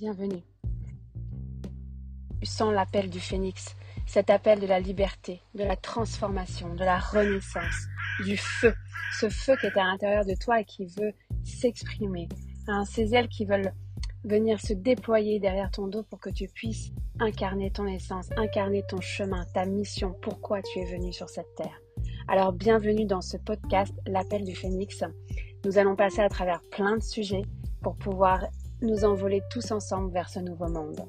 Bienvenue. Sens l'appel du phénix, cet appel de la liberté, de la transformation, de la renaissance, du feu, ce feu qui est à l'intérieur de toi et qui veut s'exprimer, hein, ces ailes qui veulent venir se déployer derrière ton dos pour que tu puisses incarner ton essence, incarner ton chemin, ta mission, pourquoi tu es venu sur cette terre. Alors bienvenue dans ce podcast, l'appel du phénix. Nous allons passer à travers plein de sujets pour pouvoir nous envoler tous ensemble vers ce nouveau monde.